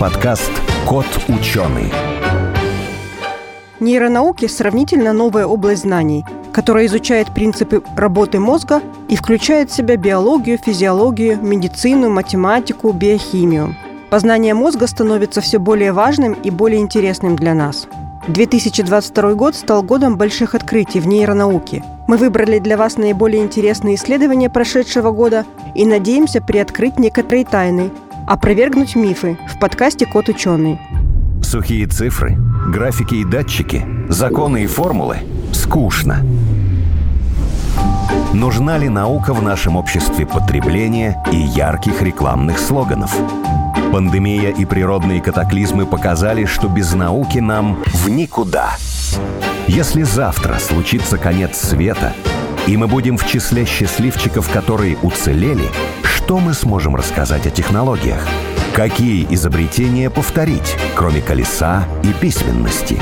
подкаст «Кот ученый». Нейронауки – сравнительно новая область знаний, которая изучает принципы работы мозга и включает в себя биологию, физиологию, медицину, математику, биохимию. Познание мозга становится все более важным и более интересным для нас. 2022 год стал годом больших открытий в нейронауке. Мы выбрали для вас наиболее интересные исследования прошедшего года и надеемся приоткрыть некоторые тайны, опровергнуть мифы в подкасте «Кот ученый». Сухие цифры, графики и датчики, законы и формулы – скучно. Нужна ли наука в нашем обществе потребления и ярких рекламных слоганов? Пандемия и природные катаклизмы показали, что без науки нам в никуда. Если завтра случится конец света, и мы будем в числе счастливчиков, которые уцелели, что мы сможем рассказать о технологиях? Какие изобретения повторить, кроме колеса и письменности?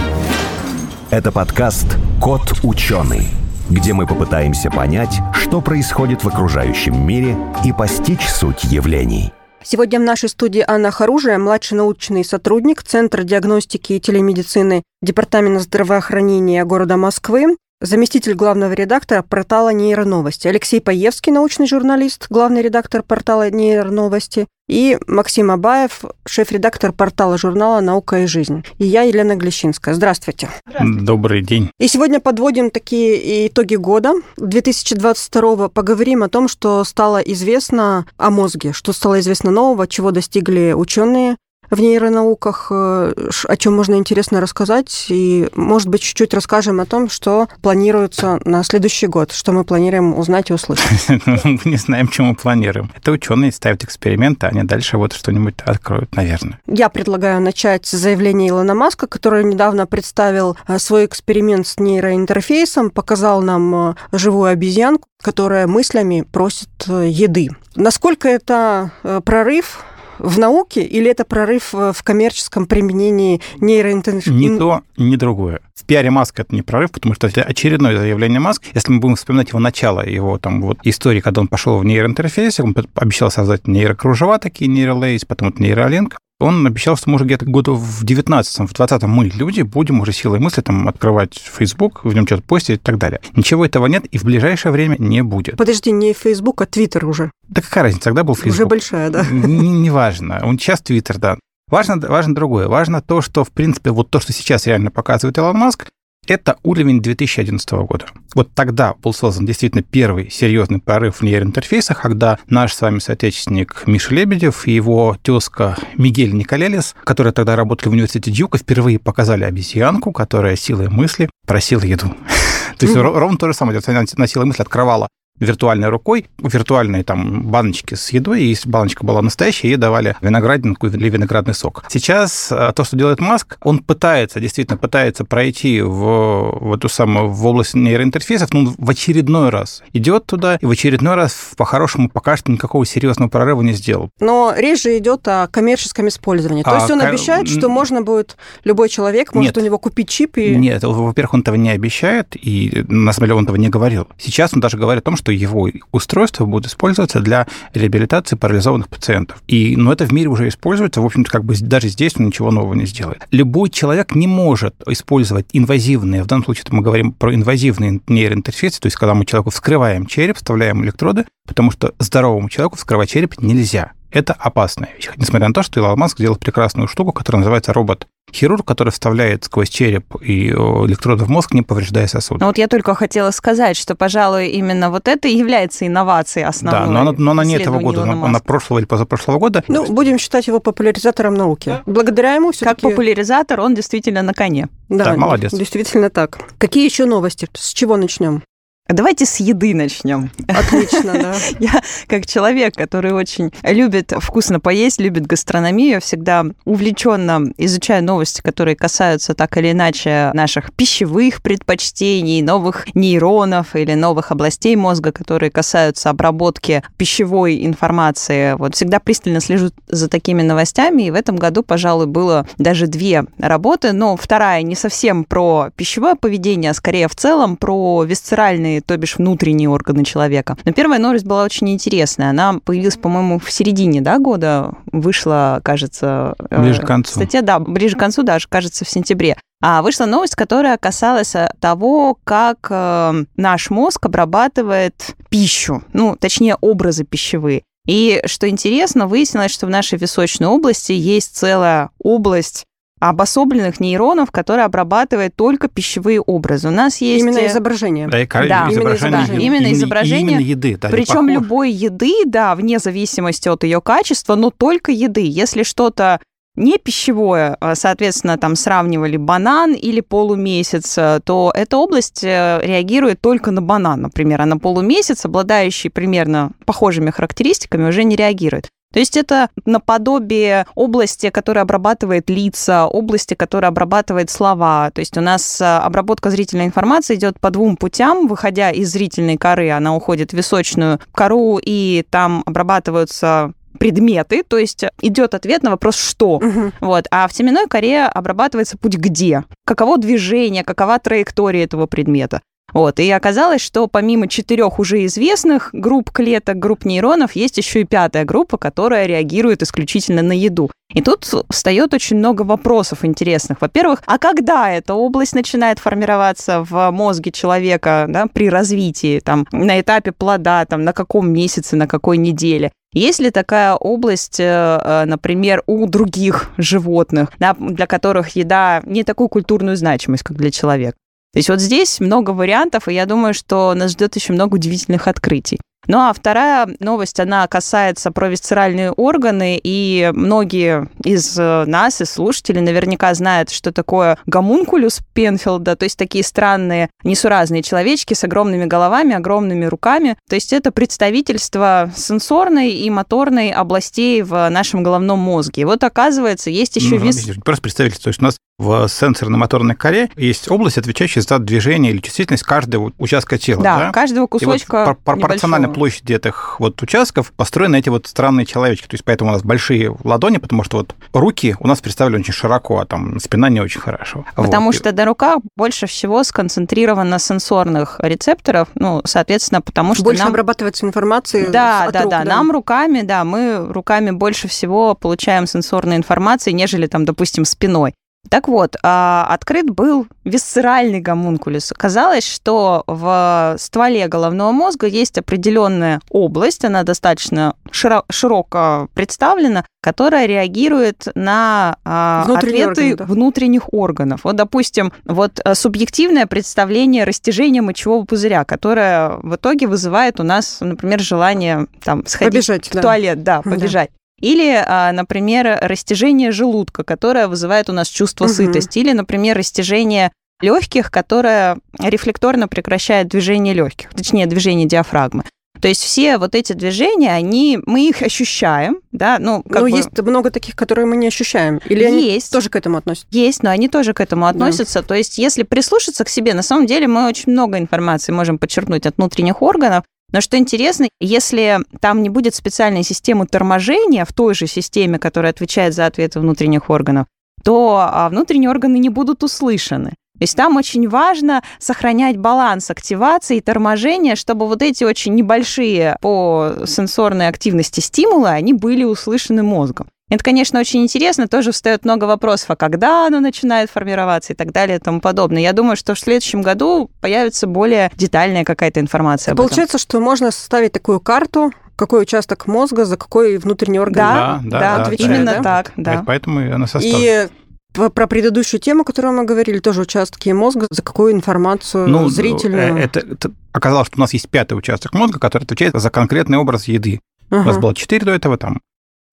Это подкаст «Кот ученый», где мы попытаемся понять, что происходит в окружающем мире и постичь суть явлений. Сегодня в нашей студии Анна Харужия, младший научный сотрудник Центра диагностики и телемедицины Департамента здравоохранения города Москвы, заместитель главного редактора портала «Нейроновости», Алексей Паевский, научный журналист, главный редактор портала «Нейроновости», и Максим Абаев, шеф-редактор портала журнала «Наука и жизнь». И я, Елена Глещинская. Здравствуйте. Здравствуйте. Добрый день. И сегодня подводим такие итоги года 2022 Поговорим о том, что стало известно о мозге, что стало известно нового, чего достигли ученые в нейронауках, э, о чем можно интересно рассказать, и, может быть, чуть-чуть расскажем о том, что планируется на следующий год, что мы планируем узнать и услышать. Мы не знаем, что мы планируем. Это ученые ставят эксперименты, они дальше вот что-нибудь откроют, наверное. Я предлагаю начать с заявления Илона Маска, который недавно представил э, свой эксперимент с нейроинтерфейсом, показал нам э, живую обезьянку, которая мыслями просит еды. Насколько это прорыв в науке или это прорыв в коммерческом применении нейроинтенсивности? Ни то, ни другое. В пиаре Маска это не прорыв, потому что это очередное заявление Маска. Если мы будем вспоминать его начало, его там вот истории, когда он пошел в нейроинтерфейсе, он обещал создать нейрокружева такие, нейролейс, потом вот нейролинк. Он обещал, что мы уже где-то году в 19-м, в 20-м мы, люди, будем уже силой мысли там открывать Facebook, в нем что-то постить и так далее. Ничего этого нет и в ближайшее время не будет. Подожди, не Facebook, а Twitter уже. Да какая разница, тогда был Facebook. Уже большая, да. Неважно. Он сейчас Twitter, да. Важно, важно другое. Важно то, что, в принципе, вот то, что сейчас реально показывает Илон Маск, это уровень 2011 года. Вот тогда был создан действительно первый серьезный прорыв в нейроинтерфейсах, когда наш с вами соотечественник Миша Лебедев и его тезка Мигель Николелес, которые тогда работали в университете Дьюка, впервые показали обезьянку, которая силой мысли просила еду. То есть ровно то же самое. Она силой мысли открывала виртуальной рукой, виртуальные там баночки с едой, и если баночка была настоящая, ей давали виноградинку или виноградный сок. Сейчас э, то, что делает Маск, он пытается, действительно пытается пройти в, в эту самую в область нейроинтерфейсов, но он в очередной раз идет туда, и в очередной раз по-хорошему пока что никакого серьезного прорыва не сделал. Но речь же идет о коммерческом использовании. То а, есть он обещает, что можно будет, любой человек может Нет. у него купить чип и... Нет, во-первых, он этого не обещает, и на самом деле он этого не говорил. Сейчас он даже говорит о том, что что его устройство будет использоваться для реабилитации парализованных пациентов. И, ну, это в мире уже используется, в общем-то, как бы даже здесь он ничего нового не сделает. Любой человек не может использовать инвазивные, в данном случае мы говорим про инвазивные нейроинтерфейсы, то есть когда мы человеку вскрываем череп, вставляем электроды, потому что здоровому человеку вскрывать череп нельзя. Это опасная вещь. Несмотря на то, что Илон Маск сделал прекрасную штуку, которая называется робот хирург, который вставляет сквозь череп и электроды в мозг, не повреждая сосуды. Ну вот я только хотела сказать, что, пожалуй, именно вот это и является инновацией основной. Да, но она, но она не этого года, она, она прошлого или позапрошлого года. Ну, будем считать его популяризатором науки. Да. Благодаря ему все Как популяризатор он действительно на коне. Да, да, молодец. Действительно так. Какие еще новости? С чего начнем? Давайте с еды начнем. Отлично, да. Я, как человек, который очень любит вкусно поесть, любит гастрономию, всегда увлеченно изучаю новости, которые касаются так или иначе наших пищевых предпочтений, новых нейронов или новых областей мозга, которые касаются обработки пищевой информации. Вот всегда пристально слежу за такими новостями, и в этом году, пожалуй, было даже две работы, но вторая не совсем про пищевое поведение, а скорее в целом про висцеральные органы, то бишь внутренние органы человека. Но первая новость была очень интересная. Она появилась, по-моему, в середине да, года. Вышла, кажется... Э, ближе к концу. Статья, да, ближе к концу даже, кажется, в сентябре. А вышла новость, которая касалась э, того, как э, наш мозг обрабатывает пищу, ну, точнее, образы пищевые. И что интересно, выяснилось, что в нашей височной области есть целая область обособленных нейронов, которые обрабатывают только пищевые образы. У нас есть... Именно изображение. Да, и да. Именно изображение. Именно, именно изображение. Именно еды. Да, Причем любой еды, да, вне зависимости от ее качества, но только еды. Если что-то не пищевое, а, соответственно, там сравнивали банан или полумесяц, то эта область э, реагирует только на банан, например, а на полумесяц, обладающий примерно похожими характеристиками, уже не реагирует. То есть это наподобие области, которая обрабатывает лица, области, которая обрабатывает слова. То есть у нас э, обработка зрительной информации идет по двум путям. Выходя из зрительной коры, она уходит в височную кору, и там обрабатываются предметы, то есть идет ответ на вопрос «что?». Угу. Вот. А в теменной коре обрабатывается путь «где?», каково движение, какова траектория этого предмета. Вот. И оказалось, что помимо четырех уже известных групп клеток, групп нейронов, есть еще и пятая группа, которая реагирует исключительно на еду. И тут встает очень много вопросов интересных. Во-первых, а когда эта область начинает формироваться в мозге человека да, при развитии, там, на этапе плода, там, на каком месяце, на какой неделе? Есть ли такая область, э, э, например, у других животных, да, для которых еда не такую культурную значимость, как для человека? То есть вот здесь много вариантов, и я думаю, что нас ждет еще много удивительных открытий. Ну а вторая новость, она касается про висцеральные органы, и многие из э, нас, из слушателей, наверняка знают, что такое гомункулюс Пенфилда, то есть такие странные, несуразные человечки с огромными головами, огромными руками. То есть это представительство сенсорной и моторной областей в нашем головном мозге. И вот оказывается, есть еще ну, вис... Просто представительство. То есть у нас в сенсорно-моторной коре есть область, отвечающая за движение или чувствительность каждого участка тела. Да, да? каждого кусочка и вот пропорционально площади этих вот участков построены эти вот странные человечки. То есть поэтому у нас большие ладони, потому что вот руки у нас представлены очень широко, а там спина не очень хорошо. Потому вот. что на руках больше всего сконцентрировано сенсорных рецепторов, ну, соответственно, потому что больше нам... обрабатывается информации. Да, да, рук, да, да. Нам руками, да, мы руками больше всего получаем сенсорной информации, нежели там, допустим, спиной. Так вот, а, открыт был висцеральный гомункулюс. Казалось, что в стволе головного мозга есть определенная область, она достаточно широко представлена, которая реагирует на а, ответы орган, внутренних органов. Вот, допустим, вот а, субъективное представление растяжения мочевого пузыря, которое в итоге вызывает у нас, например, желание там сходить побежать, в да. туалет, да, побежать. Или, а, например, растяжение желудка, которое вызывает у нас чувство угу. сытости. Или, например, растяжение легких, которое рефлекторно прекращает движение легких, точнее, движение диафрагмы. То есть все вот эти движения, они, мы их ощущаем, да, ну, как но бы... есть много таких, которые мы не ощущаем. Или есть. они тоже к этому относятся? Есть, но они тоже к этому относятся. Да. То есть если прислушаться к себе, на самом деле мы очень много информации можем подчеркнуть от внутренних органов, но что интересно, если там не будет специальной системы торможения в той же системе, которая отвечает за ответы внутренних органов, то а, внутренние органы не будут услышаны. То есть там очень важно сохранять баланс активации и торможения, чтобы вот эти очень небольшие по сенсорной активности стимулы, они были услышаны мозгом. Это, конечно, очень интересно, тоже встает много вопросов, а когда оно начинает формироваться и так далее и тому подобное. Я думаю, что в следующем году появится более детальная какая-то информация. Получается, что можно составить такую карту, какой участок мозга за какой внутренний орган да, да, да, отвечает. Именно да? так, да. Поэтому она составлена. И про предыдущую тему, о которой мы говорили, тоже участки мозга, за какую информацию ну, зрительную? Э, это, это оказалось, что у нас есть пятый участок мозга, который отвечает за конкретный образ еды. Ага. У нас было четыре до этого, там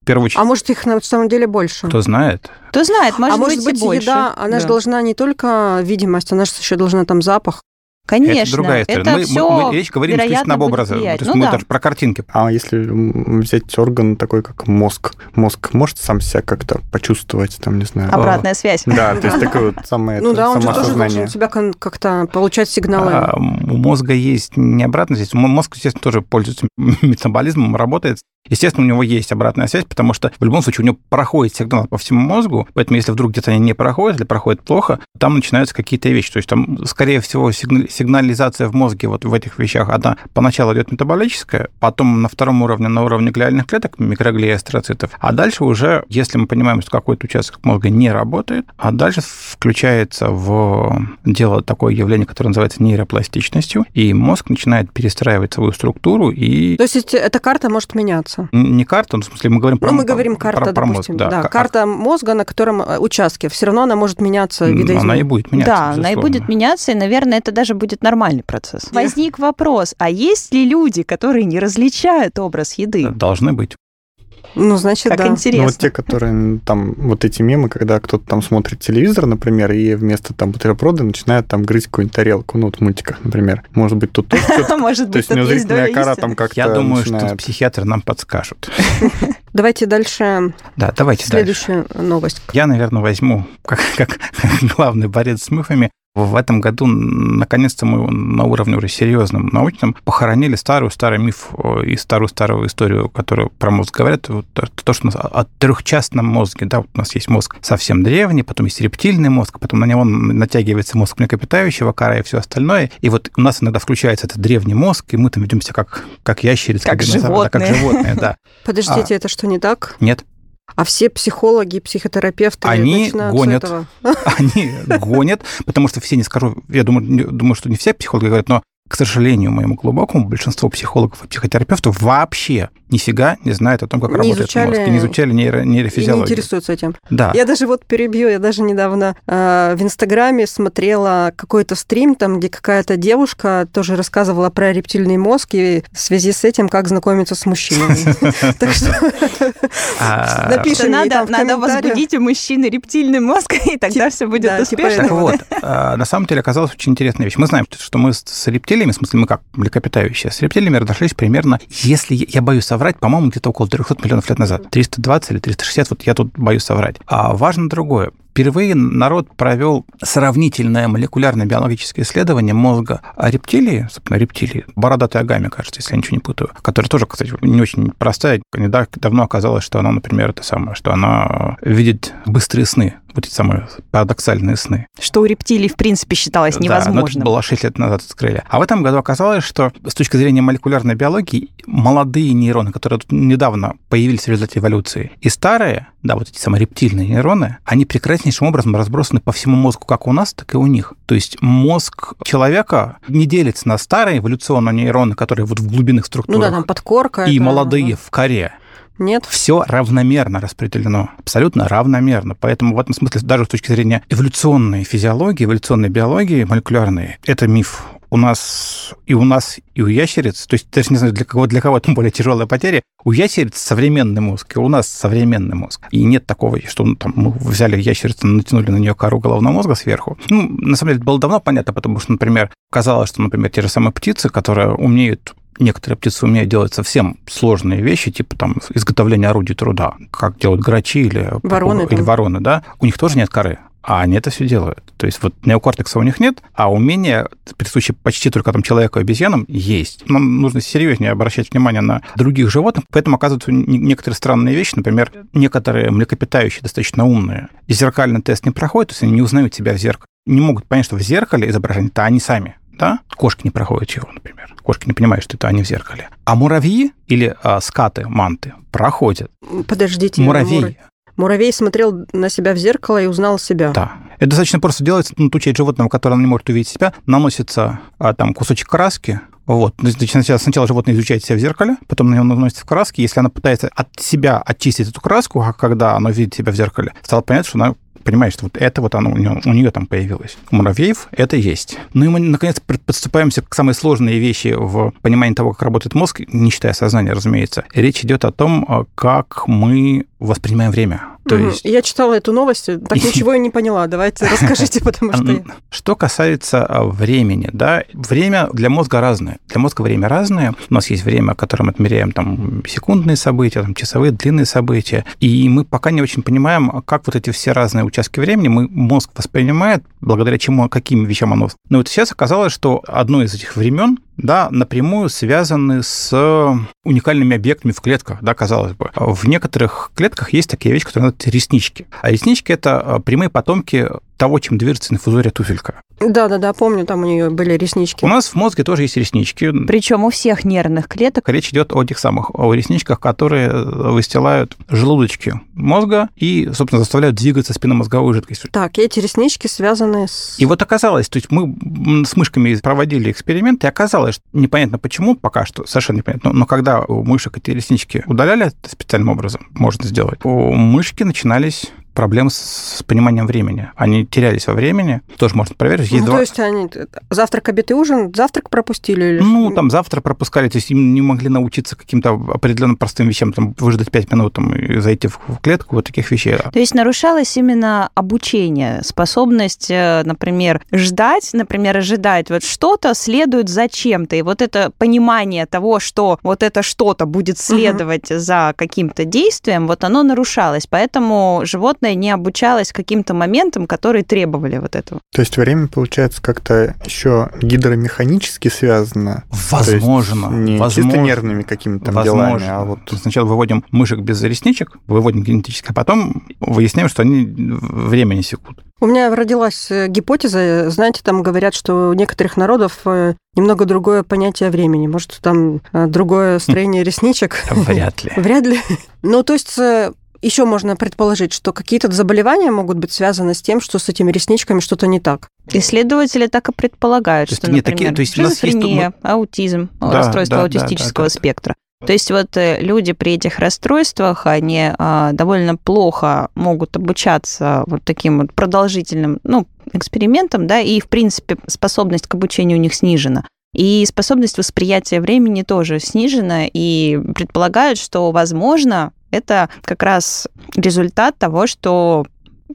первую очередь. А может, их на самом деле больше? Кто знает. Кто знает, может а может быть, быть еда, она да. же должна не только видимость, она же еще должна там запах. Конечно, это другая история. Это мы, все мы, мы речь говорим исключительно об образе. То есть ну, мы да. даже про картинки. А если взять орган такой, как мозг, мозг может сам себя как-то почувствовать, там, не знаю. Обратная а, связь. Да, то есть такое вот самое Ну да, он же тоже должен себя как-то получать сигналы. А, у мозга есть не обратная связь. Мозг, естественно, тоже пользуется метаболизмом, работает Естественно, у него есть обратная связь, потому что в любом случае у него проходит сигнал по всему мозгу, поэтому если вдруг где-то они не проходят или проходят плохо, там начинаются какие-то вещи. То есть там, скорее всего, сигнализация в мозге вот в этих вещах, она поначалу идет метаболическая, потом на втором уровне, на уровне глиальных клеток, микроглия астроцитов, а дальше уже, если мы понимаем, что какой-то участок мозга не работает, а дальше включается в дело такое явление, которое называется нейропластичностью, и мозг начинает перестраивать свою структуру и... То есть эта карта может меняться? Не карта, ну, в смысле, мы говорим про... Ну, мы говорим карта, про, про мозг, да. да. Карта мозга, на котором э, участке, все равно она может меняться видоизмененно. Она и будет меняться, Да, безусловно. она и будет меняться, и, наверное, это даже будет нормальный процесс. Возник вопрос, а есть ли люди, которые не различают образ еды? Должны быть. Ну, значит, как да. интересно. Ну, вот те, которые там, вот эти мемы, когда кто-то там смотрит телевизор, например, и вместо там бутерброда начинает там грызть какую-нибудь тарелку, ну, вот в мультиках, например. Может быть, тут тоже Может быть, тут есть кора там как-то Я думаю, что психиатры нам подскажут. Давайте дальше. Да, давайте Следующую новость. Я, наверное, возьму как, как главный борец с мифами в этом году, наконец-то, мы на уровне уже серьезном научном похоронили старую-старый миф и старую-старую историю, которую про мозг говорят. Вот то, что у нас о трехчастном мозге, да, вот у нас есть мозг совсем древний, потом есть рептильный мозг, потом на него натягивается мозг млекопитающего, кора и все остальное. И вот у нас иногда включается этот древний мозг, и мы там ведемся как, как ящерицы, как, как животные. Да, как животные, да. Подождите, а, это что, не так? Нет. А все психологи, психотерапевты они гонят, этого. Они гонят, потому что все не скажу, я думаю, думаю, что не все психологи говорят, но к сожалению, моему глубокому, большинство психологов и психотерапевтов вообще нифига не знают о том, как не работает изучали, мозг, и не изучали нейро, нейрофизиологию. И не интересуются этим. Да. Я даже вот перебью, я даже недавно э, в Инстаграме смотрела какой-то стрим, там, где какая-то девушка тоже рассказывала про рептильный мозг и в связи с этим, как знакомиться с мужчинами. Так что а, напиши Надо возбудить у мужчины рептильный мозг, и тогда все будет успешно. Так вот, а, на самом деле оказалась очень интересная вещь. Мы знаем, что мы с рептилией рептилиями, в смысле мы как млекопитающие, с рептилиями разошлись примерно, если я боюсь соврать, по-моему, где-то около 300 миллионов лет назад. 320 или 360, вот я тут боюсь соврать. А важно другое. Впервые народ провел сравнительное молекулярно-биологическое исследование мозга рептилии, собственно, рептилии, бородатой агами, кажется, если я ничего не путаю, которая тоже, кстати, не очень простая. Недавно давно оказалось, что она, например, это самое, что она видит быстрые сны, вот эти самые парадоксальные сны. Что у рептилий, в принципе, считалось невозможным. Да, но это было 6 лет назад открыли. А в этом году оказалось, что с точки зрения молекулярной биологии, молодые нейроны, которые тут недавно появились в результате эволюции, и старые, да, вот эти самые рептильные нейроны, они прекраснейшим образом разбросаны по всему мозгу, как у нас, так и у них. То есть мозг человека не делится на старые эволюционные нейроны, которые вот в глубинных структурах. Ну да, там подкорка. И это, молодые да. в коре. Нет. Все равномерно распределено, абсолютно равномерно. Поэтому в этом смысле даже с точки зрения эволюционной физиологии, эволюционной биологии, молекулярной, это миф у нас и у нас, и у ящериц, то есть даже не знаю, для кого, для кого там более тяжелая потеря, у ящериц современный мозг, и у нас современный мозг. И нет такого, что ну, там, мы взяли ящерицу, натянули на нее кору головного мозга сверху. Ну, на самом деле, это было давно понятно, потому что, например, казалось, что, например, те же самые птицы, которые умеют некоторые птицы умеют делать совсем сложные вещи, типа там изготовление орудий труда, как делают грачи или вороны, или вороны да, у них тоже нет коры а они это все делают. То есть вот неокортекса у них нет, а умения, присущие почти только там человеку и обезьянам, есть. Нам нужно серьезнее обращать внимание на других животных, поэтому оказываются некоторые странные вещи, например, некоторые млекопитающие достаточно умные, и зеркальный тест не проходит, то есть они не узнают себя в зеркале, не могут понять, что в зеркале изображение-то они сами, да? Кошки не проходят его, например. Кошки не понимают, что это они в зеркале. А муравьи или а, скаты, манты проходят. Подождите. Муравей. Муравей смотрел на себя в зеркало и узнал себя. Да. Это достаточно просто делается. Ну, ту часть животного, которое не может увидеть себя, наносится а, там кусочек краски, вот. Значит, сначала животное изучает себя в зеркале, потом на него наносится краски. Если она пытается от себя очистить эту краску, а когда она видит себя в зеркале, стало понятно, что она понимаешь, что вот это вот оно у нее, у нее там появилось. У муравьев это есть. Ну и мы, наконец, подступаемся к самой сложной вещи в понимании того, как работает мозг, не считая сознания, разумеется. Речь идет о том, э, как мы воспринимаем время. То Мгм. есть Я читала эту новость, так ничего и не поняла. Давайте расскажите, потому что... Что касается а, времени, да, время для мозга разное. Для мозга время разное. У нас есть время, которым отмеряем там секундные события, там, часовые, длинные события. И мы пока не очень понимаем, а как вот эти все разные участки времени мы, мозг воспринимает, благодаря чему, каким вещам оно. Но вот сейчас оказалось, что одно из этих времен да, напрямую связаны с уникальными объектами в клетках, да, казалось бы. В некоторых клетках есть такие вещи, которые называются реснички. А реснички – это а, прямые потомки того, чем движется инфузория туфелька. Да-да-да, помню, там у нее были реснички. У нас в мозге тоже есть реснички. Причем у всех нервных клеток Речь идет о тех самых о ресничках, которые выстилают желудочки мозга и, собственно, заставляют двигаться спинномозговую жидкость. Так, эти реснички связаны с... И вот оказалось, то есть мы с мышками проводили эксперимент, и оказалось, что непонятно почему, пока что совершенно непонятно, но когда у мышек эти реснички удаляли специальным образом, можно сделать, у мышки начинались проблемы с, пониманием времени. Они терялись во времени, тоже можно проверить. Есть Ну, два- То есть они завтрак, обед и ужин, завтрак пропустили или Ну, там завтра пропускали, то есть им не могли научиться каким-то определенным простым вещам, там, выждать 5 минут там, и зайти в клетку, вот таких вещей. То есть нарушалось именно обучение, способность, э, например, ждать, например, ожидать вот что-то следует за чем-то. И вот это понимание того, что вот это что-то будет следовать за каким-то действием, вот оно нарушалось. Поэтому животное не обучалось каким-то моментам, которые требовали вот этого. То есть время, получается, как-то еще гидромеханически связано. Возможно. Не возможно. чисто нервными какими-то там Возможно. делами, а вот... Сначала выводим мышек без ресничек, выводим генетически, а потом выясняем, что они время не секут. У меня родилась э, гипотеза, знаете, там говорят, что у некоторых народов э, немного другое понятие времени. Может, там э, другое строение ресничек? Вряд ли. Вряд ли. Ну, то есть еще можно предположить, что какие-то заболевания могут быть связаны с тем, что с этими ресничками что-то не так. Исследователи так и предполагают, То есть что, нет, например, такие- то есть нас есть шизофрения, аутизм, Да, расстройство да, да, аутистического да, да, да. спектра. То есть вот э, люди при этих расстройствах, они а, довольно плохо могут обучаться вот таким вот продолжительным, ну, экспериментам, да, и, в принципе, способность к обучению у них снижена. И способность восприятия времени тоже снижена, и предполагают, что, возможно, это как раз результат того, что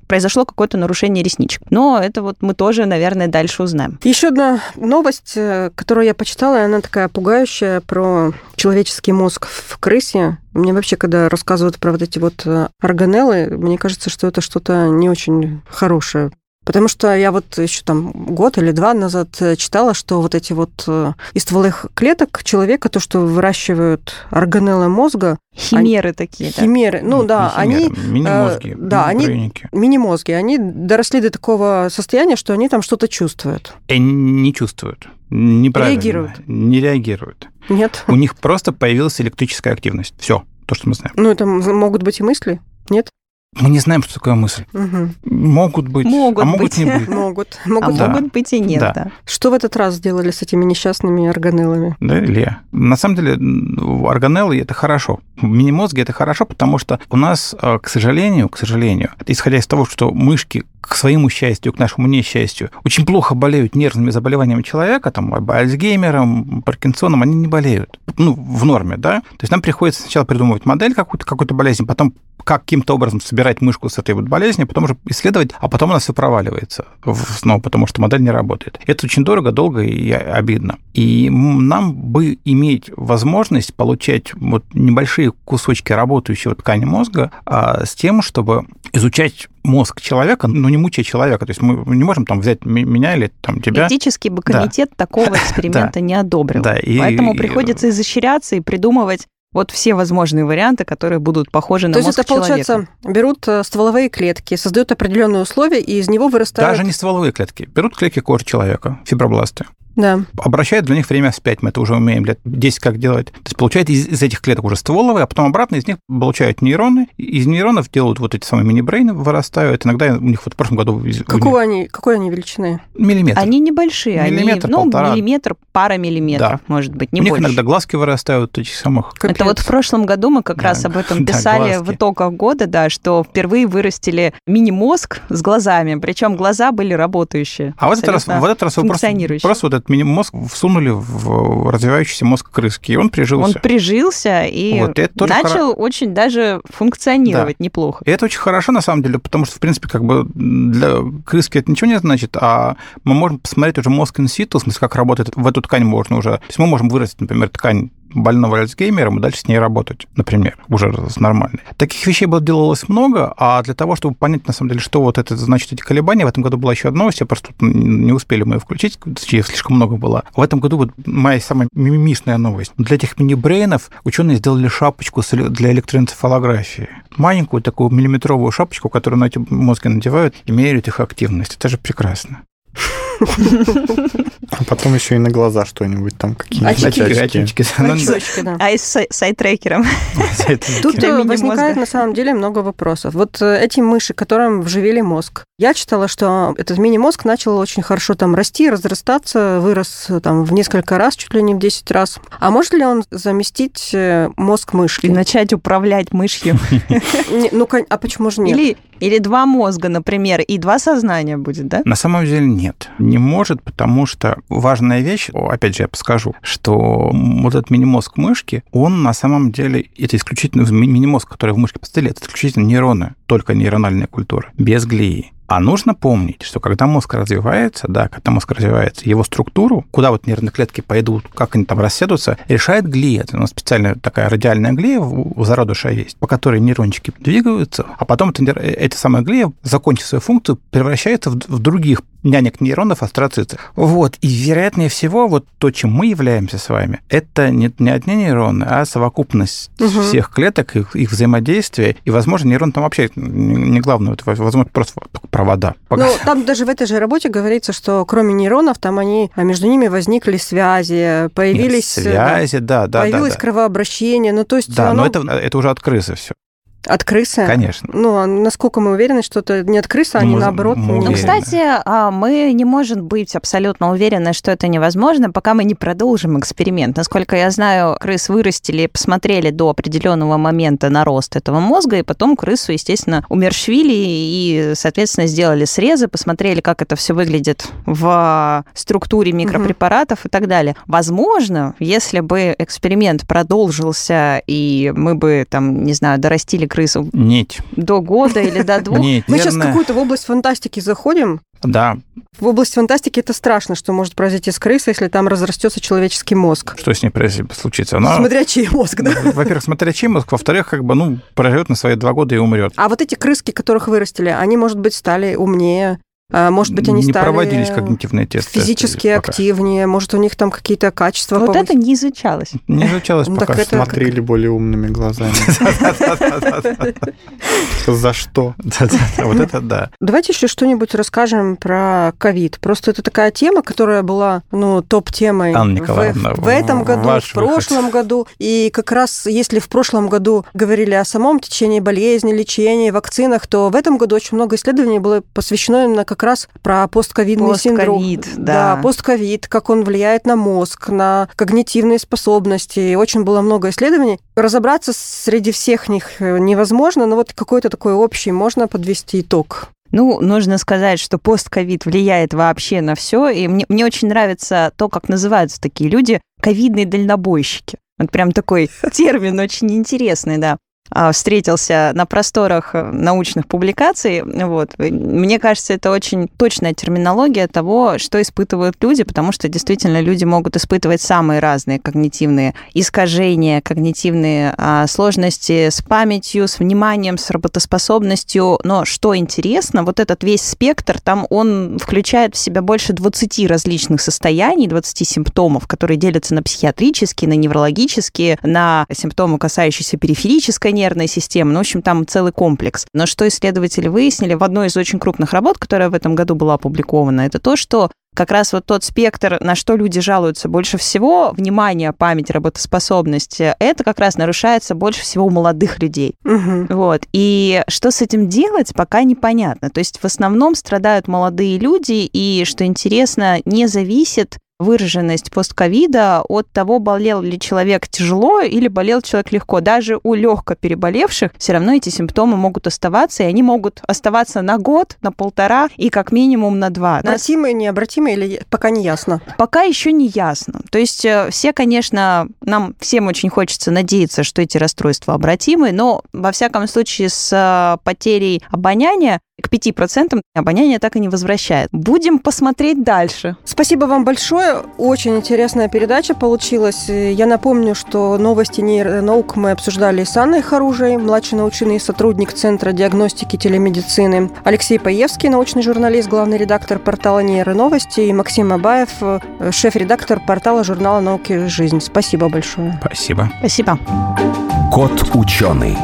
произошло какое-то нарушение ресничек. Но это вот мы тоже, наверное, дальше узнаем. Еще одна новость, э, которую я почитала, она такая пугающая про человеческий мозг в крысе. Мне вообще, когда рассказывают про вот эти вот э, органеллы, мне кажется, что это что-то не очень хорошее. Потому что я вот еще там год или два назад э, читала, что вот эти вот э, из стволовых клеток человека, то, что выращивают органеллы мозга, Химеры такие, да. химеры, ну Не да, химеры, они Мини-мозги. э, да, они- мини-мозги, они доросли до такого состояния, что они там что-то чувствуют. И не чувствуют. Неправильно. Реагируют. Не реагируют. Нет? У них просто появилась электрическая активность. Все, то, что мы знаем. Ну, это могут быть и мысли? Нет? Мы не знаем, что такое мысль. Мгм. Могут быть, Могут а могут быть. не быть. Могут. А Могут. Да. могут быть и нет, Да. да. Что в этот раз сделали с этими несчастными органеллами? Да, Илья? На самом деле, органеллы – это хорошо. Мини-мозги – это хорошо, потому что у нас, э, к сожалению, к сожалению, исходя из того, что мышки к своему счастью, к нашему несчастью, очень плохо болеют нервными заболеваниями человека, там, Альцгеймером, Паркинсоном, они не болеют. Ну, в норме, да? То есть нам приходится сначала придумывать модель какую-то, какую-то болезнь, потом каким-то образом собирать мышку с этой вот болезнью, потом уже исследовать, а потом у нас все проваливается снова, потому что модель не работает. Это очень дорого, долго и обидно. И нам бы иметь возможность получать вот небольшие кусочки работающего ткани мозга а, с тем, чтобы изучать мозг человека, но не мучая человека. То есть мы не можем там взять меня или там тебя. Этический бы комитет такого эксперимента не одобрил. Да, и- Поэтому и- приходится изощряться и придумывать вот все возможные варианты, которые будут похожи на То есть мозг это, получается, человека. берут э, стволовые клетки, создают определенные условия, и из него вырастают... Даже не стволовые клетки. Берут клетки кожи человека, фибробласты, Да. обращают для них время вспять. Мы это уже умеем лет 10 как делать. То есть получают из, из этих клеток уже стволовые, а потом обратно из них получают нейроны. Из нейронов делают вот эти самые мини-брейны, вырастают. Иногда у них вот в прошлом году... Какого они, какой они величины? Миллиметр. Они небольшие, Миллиметр, они, ну, полтора. миллиметр, пара миллиметров, Да. может быть, не у них больше. иногда глазки вырастают этих самых... Это Капец. вот в прошлом году мы как Да, раз об этом да, писали глазки. в итогах года, да, что впервые вырастили мини-мозг с глазами, причем глаза были работающие. А вот этот раз, вот этот раз вы просто, просто вот этот мини-мозг всунули в развивающийся мозг крыски, и он прижился. Он прижился и Вот, и начал очень даже функционировать неплохо. И это очень хорошо, на самом деле, потому что, в принципе, как бы для крыски это ничего не значит, а мы можем посмотреть уже мозг инситу, в смысле, как работает в эту ткань можно уже. То есть мы можем вырастить, например, ткань больного Альцгеймером и дальше с ней работать, например, уже с нормальной. Таких вещей было делалось много, а для того, чтобы понять, на самом деле, что вот это значит эти колебания, в этом году была еще одна новость, я просто не успели мы ее включить, точнее, слишком много было. В этом году вот моя самая мимимисная новость. Для этих мини-брейнов ученые сделали шапочку для электроэнцефалографии. Маленькую такую миллиметровую шапочку, которую на эти мозги надевают и меряют их активность. Это же прекрасно. А потом еще и на глаза что-нибудь там какие-нибудь Очки. очки. Ну, Точки, да. А и с сайт-трекером. Тут э, возникает на самом деле много вопросов. Вот э, эти мыши, которым вживили мозг. Я читала, что этот мини-мозг начал очень хорошо там расти, разрастаться, вырос э, там в несколько раз, чуть ли не в 10 раз. А может ли он заместить мозг мышки? И начать управлять мышью. Ну, а почему же нет? Или, или два мозга, например, и два сознания будет, да? На самом деле нет. Не может, потому что важная вещь, опять же, я подскажу, что вот этот мини-мозг мышки, он на самом деле, это исключительно ми- мини-мозг, который в мышке поставили, это исключительно нейроны, только нейрональная культура, без глии. А нужно помнить, что когда мозг развивается, да, когда мозг развивается, его структуру, куда вот нервные клетки пойдут, как они там расседутся, решает глия. Это у нас специальная такая радиальная глия у зародыша есть, по которой нейрончики двигаются, а потом эта, нейр- эта самая глия, закончив свою функцию, превращается в, в других нянек нейронов, астроциты. Вот. И вероятнее всего, вот то, чем мы являемся с вами, это не, не одни нейроны, а совокупность Мгм. всех клеток, их, их взаимодействие. И, возможно, нейрон там вообще не, главное, это, возможно, просто провода. Пока- Ну, там даже в этой же работе говорится, что кроме нейронов, там они, а между ними возникли связи, Нет, появились... э, связи, да, да, да. появилось да. кровообращение. Ну, то есть Да, оно но это, это уже от крысы все, от крысы. конечно. Ну, а насколько мы уверены, что это не от крысы, а не Мы- наоборот. мы не- Ну, кстати, а, мы не можем быть абсолютно уверены, что это невозможно, пока мы не продолжим эксперимент. Насколько я знаю, крыс вырастили, посмотрели до определенного момента на рост этого мозга, и потом крысу, естественно, умерщвили и, соответственно, сделали срезы, посмотрели, как это все выглядит в структуре микропрепаратов и так далее. Возможно, если бы эксперимент продолжился, и мы бы, там, не знаю, дорастили крысу Нить. до года или до двух, Нить, Мы сейчас в какую-то в область фантастики заходим. Да, В область фантастики это страшно, что может произойти с крысой, если там разрастется человеческий мозг. что с ней произойдет, случится? Она, Смотря чей мозг, да? во-первых, смотря чей мозг, во-вторых, как бы, ну, проживет на свои два года и умрет. А вот эти крыски, которых вырастили, они, может быть, стали умнее, может быть, они не стали проводились когнитивные тесты. физически пока. активнее, может, у них там какие-то качества Вот это повысились. не изучалось. Не изучалось Ну, пока это- Смотрели более умными глазами. За что? Вот это да. Давайте еще что-нибудь расскажем про ковид. Просто это такая тема, которая была, ну, топ-темой в, этом году, в прошлом году. И как раз, если в прошлом году говорили о самом течении болезни, лечении, вакцинах, то в этом году очень много исследований было посвящено именно как раз про постковидный синдром. Постковид, да. постковид, как он влияет на мозг, на когнитивные способности. Очень было много исследований. Разобраться среди всех них э, невозможно, но вот какой-то такой общий можно подвести итог. Ну, нужно сказать, что постковид влияет вообще на все, и мне, мне очень нравится то, как называются такие люди, ковидные дальнобойщики. Вот прям такой термин очень интересный, да встретился на просторах э, научных публикаций. Вот. Мне кажется, это очень точная терминология того, что испытывают люди, потому что действительно люди могут испытывать самые разные когнитивные искажения, когнитивные а, сложности с памятью, с вниманием, с работоспособностью. Но что интересно, вот этот весь спектр, там он включает в себя больше 20 различных состояний, 20 симптомов, которые делятся на психиатрические, на неврологические, на симптомы, касающиеся периферической нервной системы. Ну, в общем, там целый комплекс. Но что исследователи выяснили в одной из очень крупных работ, которая в этом году была опубликована, это то, что как раз вот тот спектр, на что люди жалуются больше всего, внимание, память, работоспособность, это как раз нарушается больше всего у молодых людей. Мгм. Вот. И что с этим делать, пока непонятно. То есть в основном страдают молодые люди, и, что интересно, не зависит выраженность постковида от того, болел ли человек тяжело или болел человек легко. Даже у легко переболевших все равно эти симптомы могут оставаться, и они могут оставаться на год, на полтора и как минимум на два. Обратимые, необратимые или пока не ясно? Пока еще не ясно. То есть э, все, конечно, нам всем очень хочется надеяться, что эти расстройства обратимы, но во всяком случае с э, потерей обоняния к 5% обоняние так и не возвращает. Будем посмотреть дальше. Спасибо вам большое. Очень интересная передача получилась. Я напомню, что новости нейронаук мы обсуждали с Анной Харужей, младший научный сотрудник Центра диагностики телемедицины, Алексей Паевский, научный журналист, главный редактор портала Нейроновости, и Максим Абаев, шеф-редактор портала журнала «Науки и жизнь». Спасибо большое. Спасибо. Спасибо. Кот ученый.